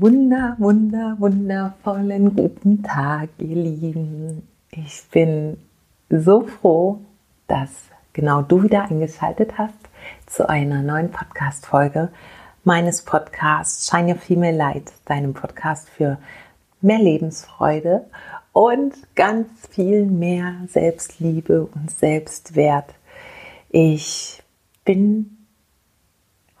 Wunder, wunder, wundervollen guten Tag, ihr Lieben. Ich bin so froh, dass genau du wieder eingeschaltet hast zu einer neuen Podcast-Folge meines Podcasts Shine Your Female Light, deinem Podcast für mehr Lebensfreude und ganz viel mehr Selbstliebe und Selbstwert. Ich bin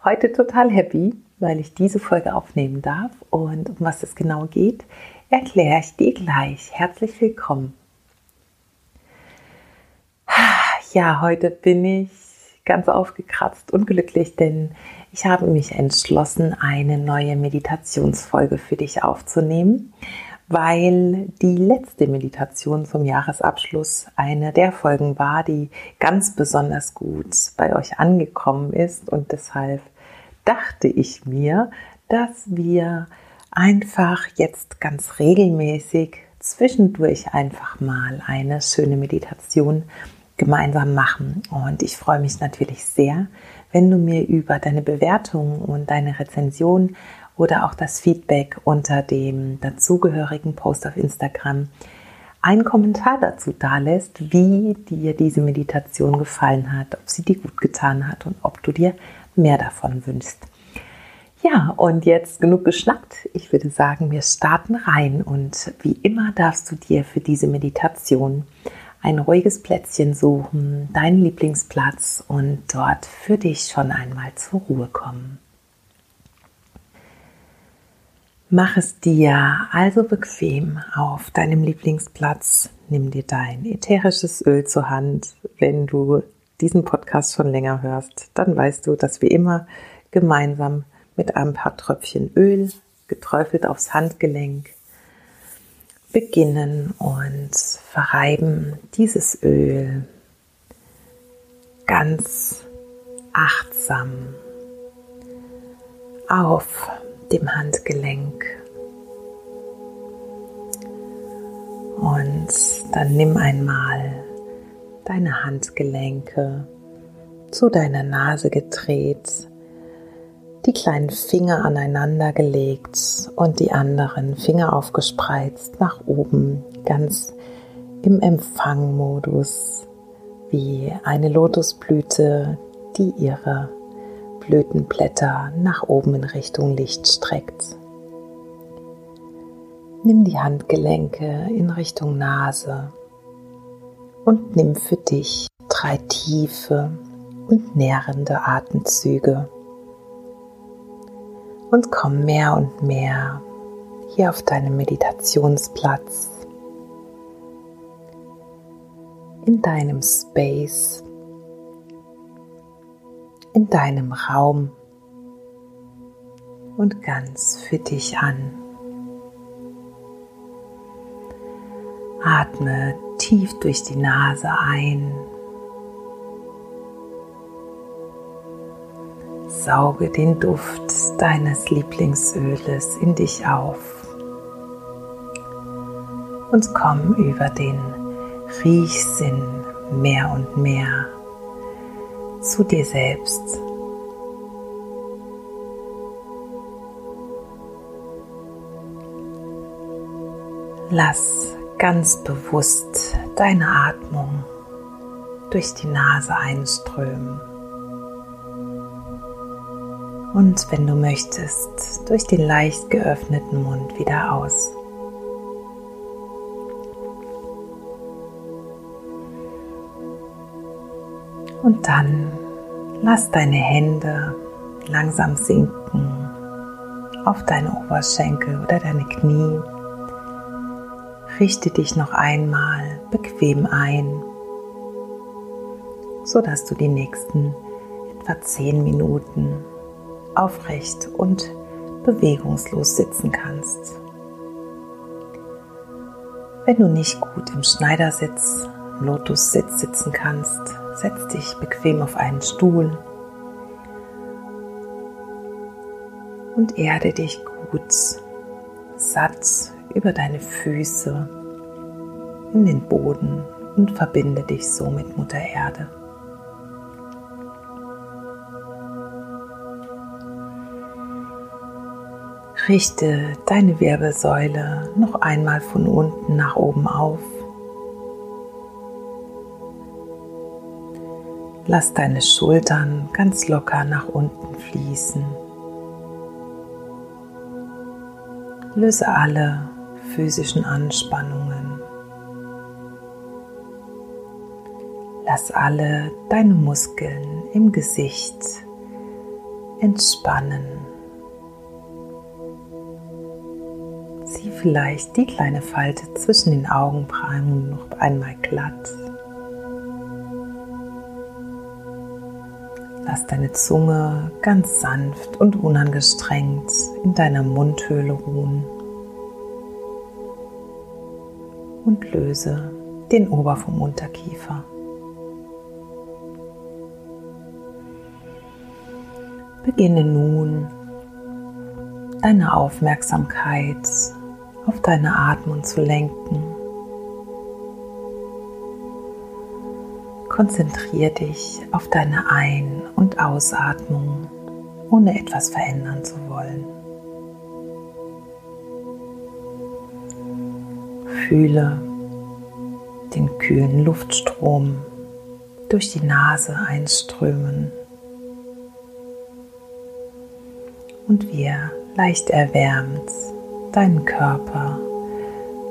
heute total happy, weil ich diese Folge aufnehmen darf. Und um was es genau geht, erkläre ich dir gleich. Herzlich willkommen. Ja, heute bin ich ganz aufgekratzt und glücklich, denn ich habe mich entschlossen, eine neue Meditationsfolge für dich aufzunehmen, weil die letzte Meditation zum Jahresabschluss eine der Folgen war, die ganz besonders gut bei euch angekommen ist und deshalb dachte ich mir, dass wir einfach jetzt ganz regelmäßig zwischendurch einfach mal eine schöne Meditation gemeinsam machen. Und ich freue mich natürlich sehr, wenn du mir über deine Bewertung und deine Rezension oder auch das Feedback unter dem dazugehörigen Post auf Instagram einen Kommentar dazu dalässt, wie dir diese Meditation gefallen hat, ob sie dir gut getan hat und ob du dir mehr davon wünschst. Ja, und jetzt genug geschnackt. Ich würde sagen, wir starten rein und wie immer darfst du dir für diese Meditation ein ruhiges Plätzchen suchen, deinen Lieblingsplatz und dort für dich schon einmal zur Ruhe kommen. Mach es dir also bequem auf deinem Lieblingsplatz. Nimm dir dein ätherisches Öl zur Hand. Wenn du diesen Podcast schon länger hörst, dann weißt du, dass wir immer gemeinsam mit ein paar Tröpfchen Öl geträufelt aufs Handgelenk beginnen und verreiben dieses Öl ganz achtsam auf dem Handgelenk. Und dann nimm einmal deine Handgelenke zu deiner Nase gedreht die kleinen Finger aneinander gelegt und die anderen Finger aufgespreizt nach oben, ganz im Empfangmodus, wie eine Lotusblüte, die ihre Blütenblätter nach oben in Richtung Licht streckt. Nimm die Handgelenke in Richtung Nase und nimm für dich drei tiefe und nährende Atemzüge und komm mehr und mehr hier auf deinem Meditationsplatz, in deinem Space, in deinem Raum und ganz für dich an. Atme tief durch die Nase ein Sauge den Duft deines Lieblingsöles in dich auf und komm über den Riechsinn mehr und mehr zu dir selbst. Lass ganz bewusst deine Atmung durch die Nase einströmen und wenn du möchtest, durch den leicht geöffneten Mund wieder aus. Und dann lass deine Hände langsam sinken auf deine Oberschenkel oder deine Knie. Richte dich noch einmal bequem ein, sodass du die nächsten etwa zehn Minuten aufrecht und bewegungslos sitzen kannst. Wenn du nicht gut im Schneidersitz, Lotussitz sitzen kannst, setz dich bequem auf einen Stuhl und erde dich gut satt über deine Füße in den Boden und verbinde dich so mit Mutter Erde. Richte deine Wirbelsäule noch einmal von unten nach oben auf. Lass deine Schultern ganz locker nach unten fließen. Löse alle physischen Anspannungen. Lass alle deine Muskeln im Gesicht entspannen. Zieh vielleicht die kleine Falte zwischen den Augenbrauen noch einmal glatt. Lass deine Zunge ganz sanft und unangestrengt in deiner Mundhöhle ruhen und löse den Ober vom Unterkiefer. Beginne nun deine Aufmerksamkeit auf deine Atmung zu lenken. Konzentriere dich auf deine Ein- und Ausatmung, ohne etwas verändern zu wollen. Fühle den kühlen Luftstrom durch die Nase einströmen und wie er leicht erwärmt deinen Körper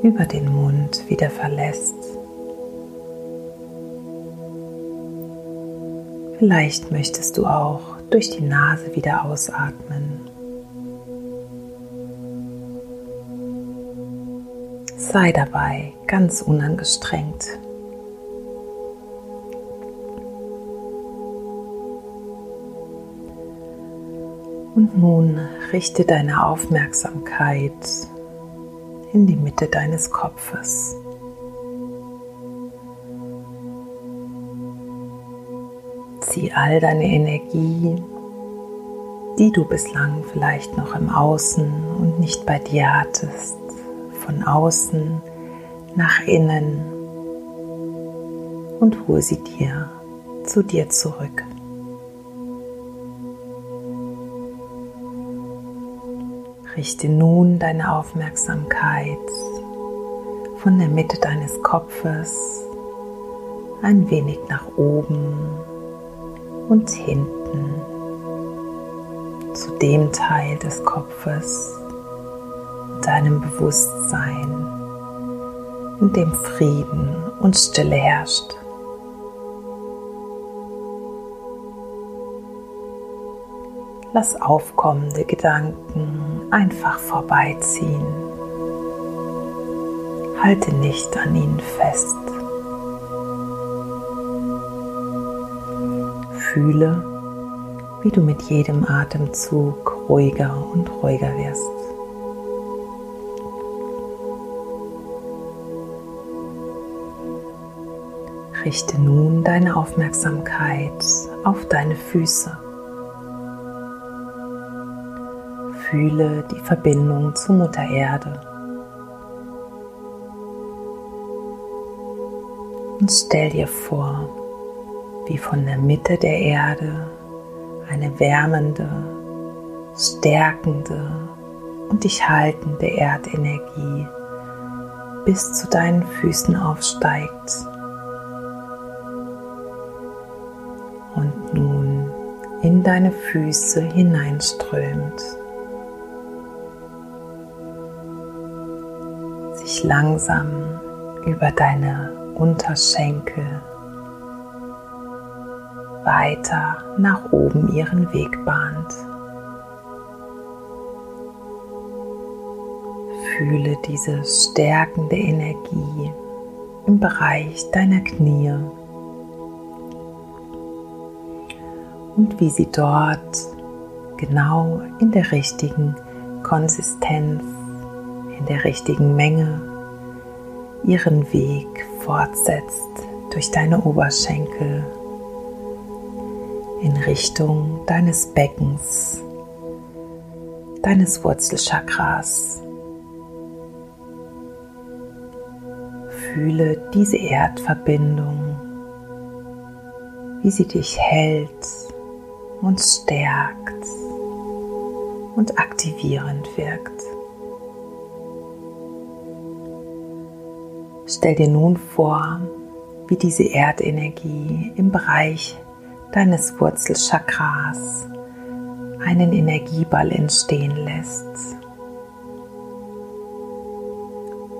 über den Mund wieder verlässt. Vielleicht möchtest du auch durch die Nase wieder ausatmen. Sei dabei ganz unangestrengt. Und nun richte deine Aufmerksamkeit in die Mitte deines Kopfes. Zieh all deine Energie, die du bislang vielleicht noch im Außen und nicht bei dir hattest, von außen nach innen und hole sie dir zu dir zurück. Richte nun deine Aufmerksamkeit von der Mitte deines Kopfes ein wenig nach oben und hinten zu dem Teil des Kopfes, deinem Bewusstsein, in dem Frieden und Stille herrscht. Lass aufkommende Gedanken einfach vorbeiziehen. Halte nicht an ihnen fest. Fühle, wie du mit jedem Atemzug ruhiger und ruhiger wirst. Richte nun deine Aufmerksamkeit auf deine Füße. Fühle die Verbindung zu Mutter Erde. Und stell dir vor, wie von der Mitte der Erde eine wärmende, stärkende und dich haltende Erdenergie bis zu deinen Füßen aufsteigt deine Füße hineinströmt. sich langsam über deine Unterschenkel weiter nach oben ihren Weg bahnt. Fühle diese stärkende Energie im Bereich deiner Knie und wie sie dort genau in der richtigen Konsistenz in der richtigen Menge ihren Weg fortsetzt durch deine Oberschenkel in Richtung deines Beckens, deines Wurzelchakras. Fühle diese Erdverbindung, wie sie dich hält und stärkt und aktivierend wirkt. Stell dir nun vor, wie diese Erdenergie im Bereich deines Wurzelchakras einen Energieball entstehen lässt.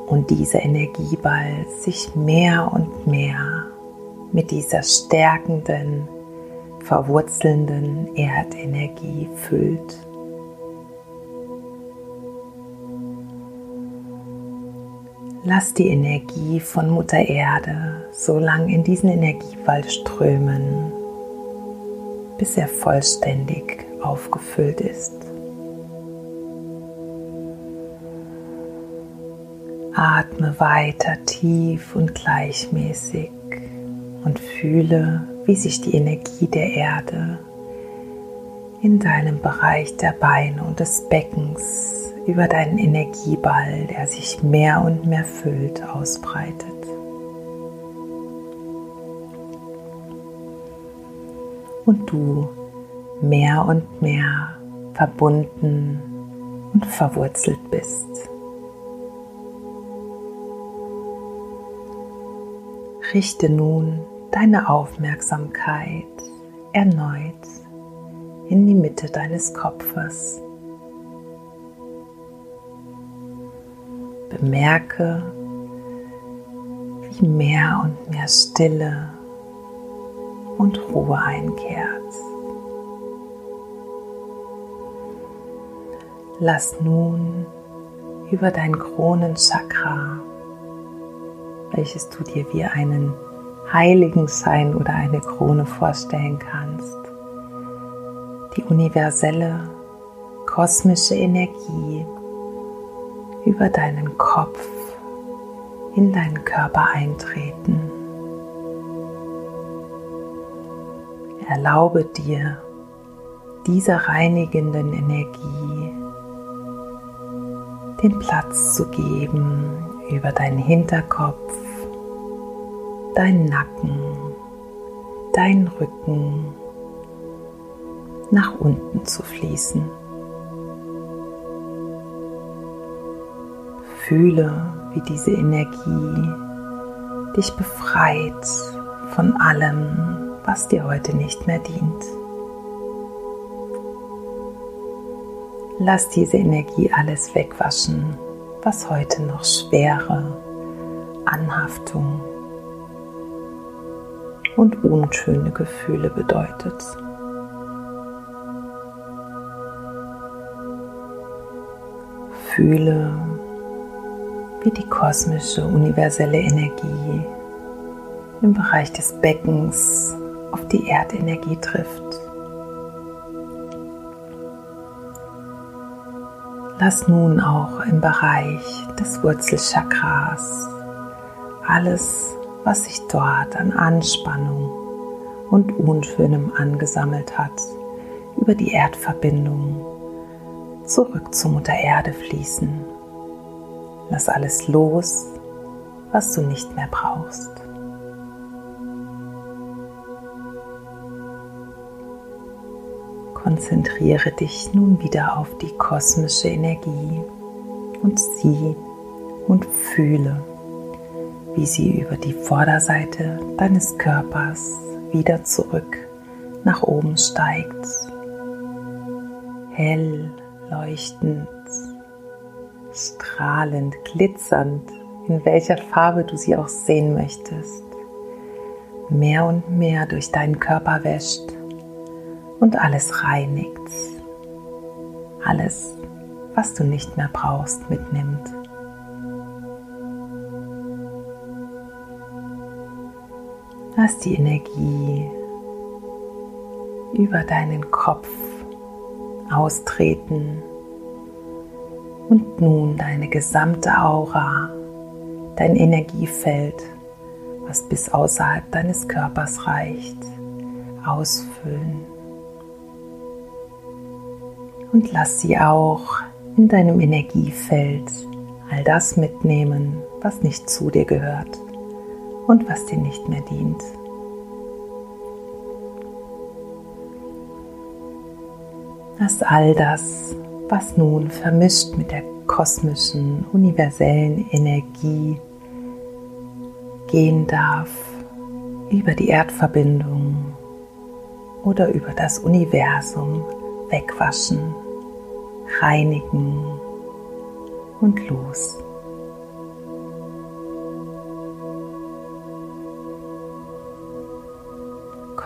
Und dieser Energieball sich mehr und mehr mit dieser stärkenden, verwurzelnden Erdenergie füllt. Lass die Energie von Mutter Erde so lang in diesen Energieball strömen, bis er vollständig aufgefüllt ist. Atme weiter tief und gleichmäßig und fühle, wie sich die Energie der Erde in deinem Bereich der Beine und des Beckens über deinen Energieball, der sich mehr und mehr füllt, ausbreitet. Und du mehr und mehr verbunden und verwurzelt bist. Richte nun deine Aufmerksamkeit erneut in die Mitte deines Kopfes. Bemerke, wie mehr und mehr Stille und Ruhe einkehrt. Lass nun über dein Kronenchakra, welches du dir wie einen Heiligenschein oder eine Krone vorstellen kannst, die universelle kosmische Energie über deinen Kopf in deinen Körper eintreten. Erlaube dir dieser reinigenden Energie den Platz zu geben über deinen Hinterkopf, deinen Nacken, deinen Rücken nach unten zu fließen. Fühle, wie diese Energie dich befreit von allem, was dir heute nicht mehr dient. Lass diese Energie alles wegwaschen, was heute noch Schwere, Anhaftung und unschöne Gefühle bedeutet. Fühle, wie die kosmische universelle Energie im Bereich des Beckens auf die Erdenergie trifft. Lass nun auch im Bereich des Wurzelchakras alles, was sich dort an Anspannung und Unschönem angesammelt hat, über die Erdverbindung zurück zur Mutter Erde fließen. Lass alles los, was du nicht mehr brauchst. Konzentriere dich nun wieder auf die kosmische Energie und sieh und fühle, wie sie über die Vorderseite deines Körpers wieder zurück nach oben steigt. Hell, leuchtend, strahlend, glitzernd, in welcher Farbe du sie auch sehen möchtest. Mehr und mehr durch deinen Körper wäscht und alles reinigt. Alles, was du nicht mehr brauchst, mitnimmt. Lass die Energie über deinen Kopf austreten und nun deine gesamte Aura, dein Energiefeld, was bis außerhalb deines Körpers reicht, ausfüllen. Und lass sie auch in deinem Energiefeld all das mitnehmen, was nicht zu dir gehört und was dir nicht mehr dient. Lass all das, was nun vermischt mit der kosmischen, universellen Energie gehen darf über die Erdverbindung oder über das Universum wegwaschen, reinigen und los.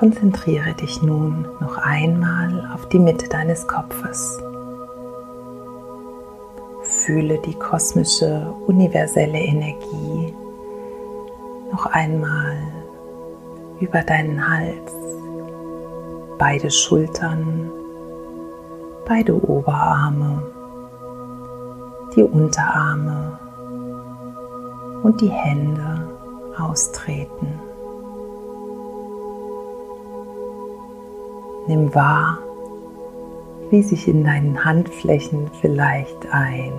Konzentriere dich nun noch einmal auf die Mitte deines Kopfes. Fühle die kosmische, universelle Energie noch einmal über deinen Hals, beide Schultern, beide Oberarme, die Unterarme und die Hände austreten. Nimm wahr, wie sich in deinen Handflächen vielleicht ein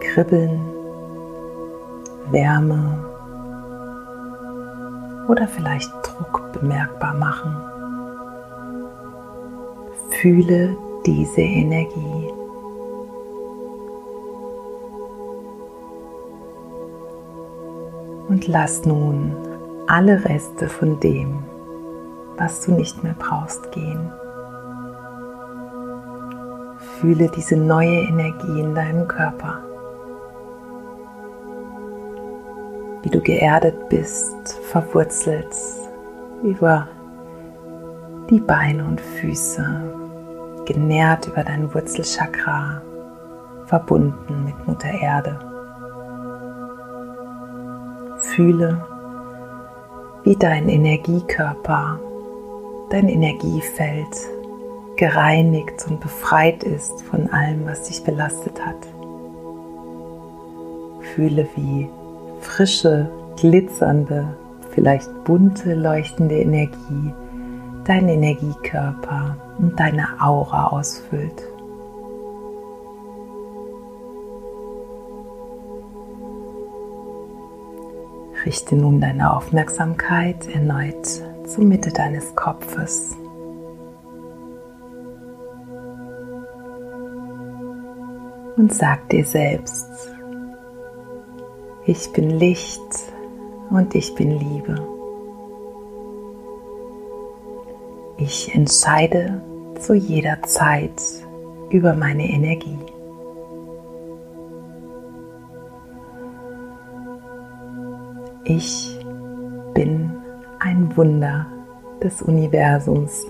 Kribbeln, Wärme oder vielleicht Druck bemerkbar machen. Fühle diese Energie. Und lass nun alle Reste von dem, was du nicht mehr brauchst, gehen. Fühle diese neue Energie in deinem Körper. Wie du geerdet bist, verwurzelt über die Beine und Füße, genährt über dein Wurzelchakra, verbunden mit Mutter Erde. Fühle, wie dein Energiekörper dein Energiefeld gereinigt und befreit ist von allem, was dich belastet hat. Fühle, wie frische, glitzernde, vielleicht bunte, leuchtende Energie deinen Energiekörper und deine Aura ausfüllt. Richte nun deine Aufmerksamkeit erneut zur Mitte deines Kopfes. Und sag dir selbst, ich bin Licht und ich bin Liebe. Ich entscheide zu jeder Zeit über meine Energie. Ich Wunder des Universums.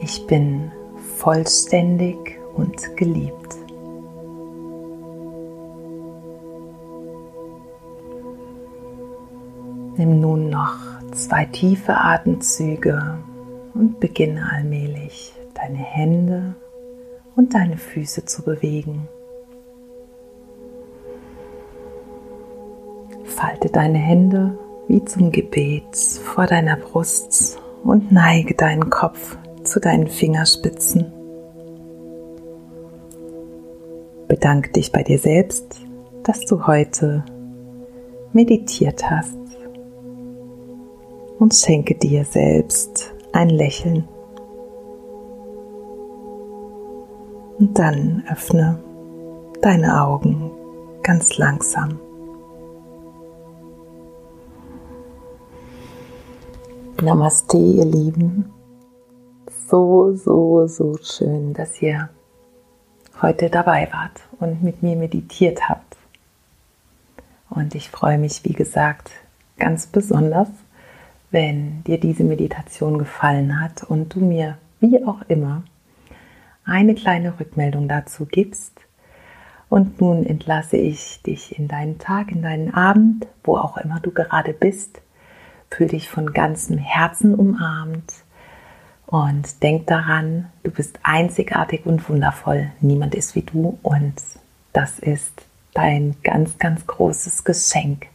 Ich bin vollständig und geliebt. Nimm nun noch zwei tiefe Atemzüge und beginne allmählich deine Hände und deine Füße zu bewegen. Falte deine Hände wie zum Gebet vor deiner Brust und neige deinen Kopf zu deinen Fingerspitzen. Bedanke dich bei dir selbst, dass du heute meditiert hast und schenke dir selbst ein Lächeln. Und dann öffne deine Augen ganz langsam. Namaste, ihr Lieben. So, so, so schön, dass ihr heute dabei wart und mit mir meditiert habt. Und ich freue mich, wie gesagt, ganz besonders, wenn dir diese Meditation gefallen hat und du mir, wie auch immer, eine kleine Rückmeldung dazu gibst. Und nun entlasse ich dich in deinen Tag, in deinen Abend, wo auch immer du gerade bist Fühl dich von ganzem Herzen umarmt und denk daran, du bist einzigartig und wundervoll. Niemand ist wie du und das ist dein ganz, ganz großes Geschenk.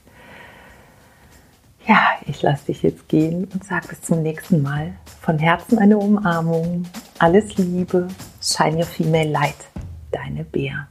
Ja, ich lasse dich jetzt gehen und sage bis zum nächsten Mal. Von Herzen eine Umarmung. Alles Liebe. Shine your female light. Deine Bea.